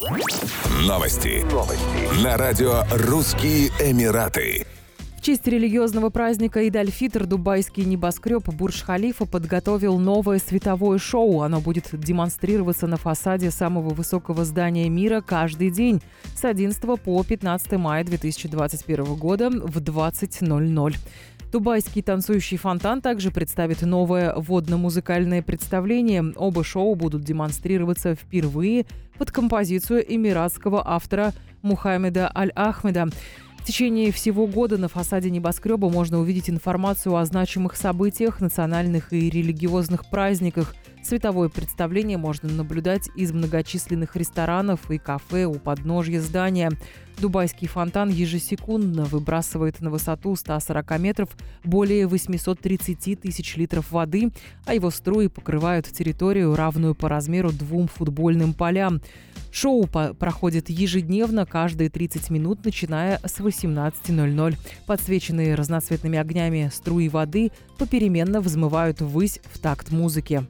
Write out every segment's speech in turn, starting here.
Новости. Новости. На радио «Русские Эмираты». В честь религиозного праздника Идаль-Фитр дубайский небоскреб Бурдж-Халифа подготовил новое световое шоу. Оно будет демонстрироваться на фасаде самого высокого здания мира каждый день с 11 по 15 мая 2021 года в 20.00. Дубайский танцующий фонтан также представит новое водно-музыкальное представление. Оба шоу будут демонстрироваться впервые под композицию эмиратского автора Мухаммеда Аль-Ахмеда. В течение всего года на фасаде небоскреба можно увидеть информацию о значимых событиях, национальных и религиозных праздниках. Световое представление можно наблюдать из многочисленных ресторанов и кафе у подножья здания. Дубайский фонтан ежесекундно выбрасывает на высоту 140 метров более 830 тысяч литров воды, а его струи покрывают территорию, равную по размеру двум футбольным полям. Шоу проходит ежедневно, каждые 30 минут, начиная с 18.00. Подсвеченные разноцветными огнями струи воды попеременно взмывают ввысь в такт музыки.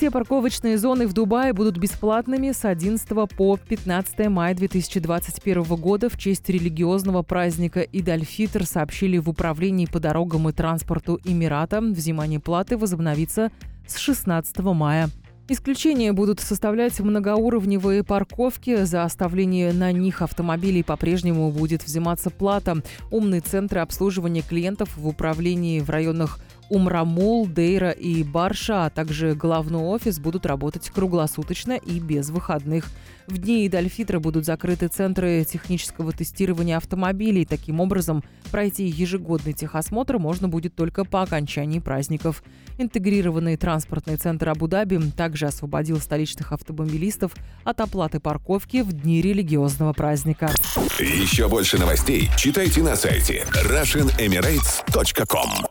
Все парковочные зоны в Дубае будут бесплатными с 11 по 15 мая 2021 года в честь религиозного праздника Идаль-Фитр сообщили в Управлении по дорогам и транспорту Эмирата. Взимание платы возобновится с 16 мая. Исключения будут составлять многоуровневые парковки. За оставление на них автомобилей по-прежнему будет взиматься плата. Умные центры обслуживания клиентов в управлении в районах Умрамул, Дейра и Барша, а также главный офис будут работать круглосуточно и без выходных. В дни Идальфитра будут закрыты центры технического тестирования автомобилей. Таким образом, пройти ежегодный техосмотр можно будет только по окончании праздников. Интегрированный транспортный центр Абу-Даби также освободил столичных автомобилистов от оплаты парковки в дни религиозного праздника. Еще больше новостей читайте на сайте RussianEmirates.com